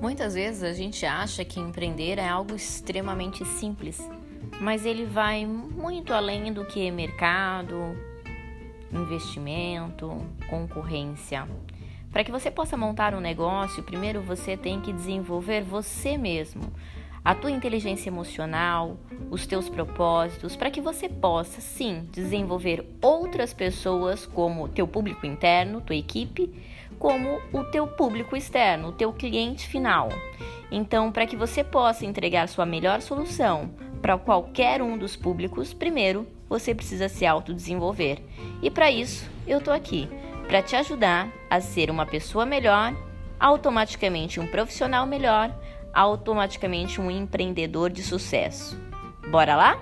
Muitas vezes a gente acha que empreender é algo extremamente simples, mas ele vai muito além do que mercado, investimento, concorrência. Para que você possa montar um negócio, primeiro você tem que desenvolver você mesmo, a tua inteligência emocional, os teus propósitos, para que você possa sim desenvolver outras pessoas como teu público interno, tua equipe, como o teu público externo, o teu cliente final. Então, para que você possa entregar sua melhor solução para qualquer um dos públicos, primeiro você precisa se autodesenvolver. E para isso, eu tô aqui para te ajudar a ser uma pessoa melhor, automaticamente um profissional melhor, automaticamente um empreendedor de sucesso. Bora lá?